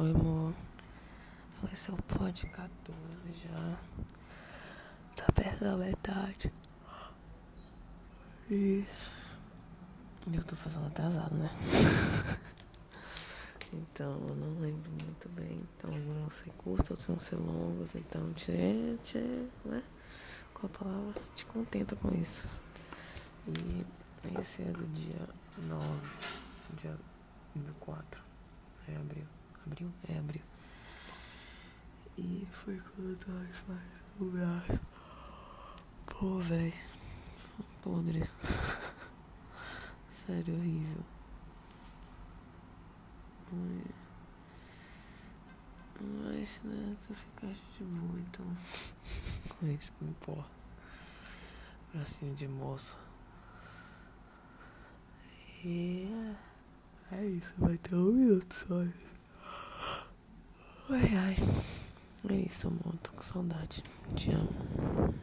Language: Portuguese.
Oi, amor. Esse é o pod 14 já. Tá perto da metade. E. Eu tô fazendo atrasado, né? então, eu não lembro muito bem. Então, alguns ser curtos, outros vão ser longos. Então, te, né? Com a palavra, te contenta com isso. E esse é do dia 9, dia do 4. Abril? É abril. E foi quando tava faz o braço. Pô, velho. Podre. Sério, horrível. Mas, né, tu ficaste de boa, então. Com isso não importa. Bracinho de moça. E é, é isso, vai ter um minuto só. Ai, ai. É isso, amor. Tô com saudade. Te amo.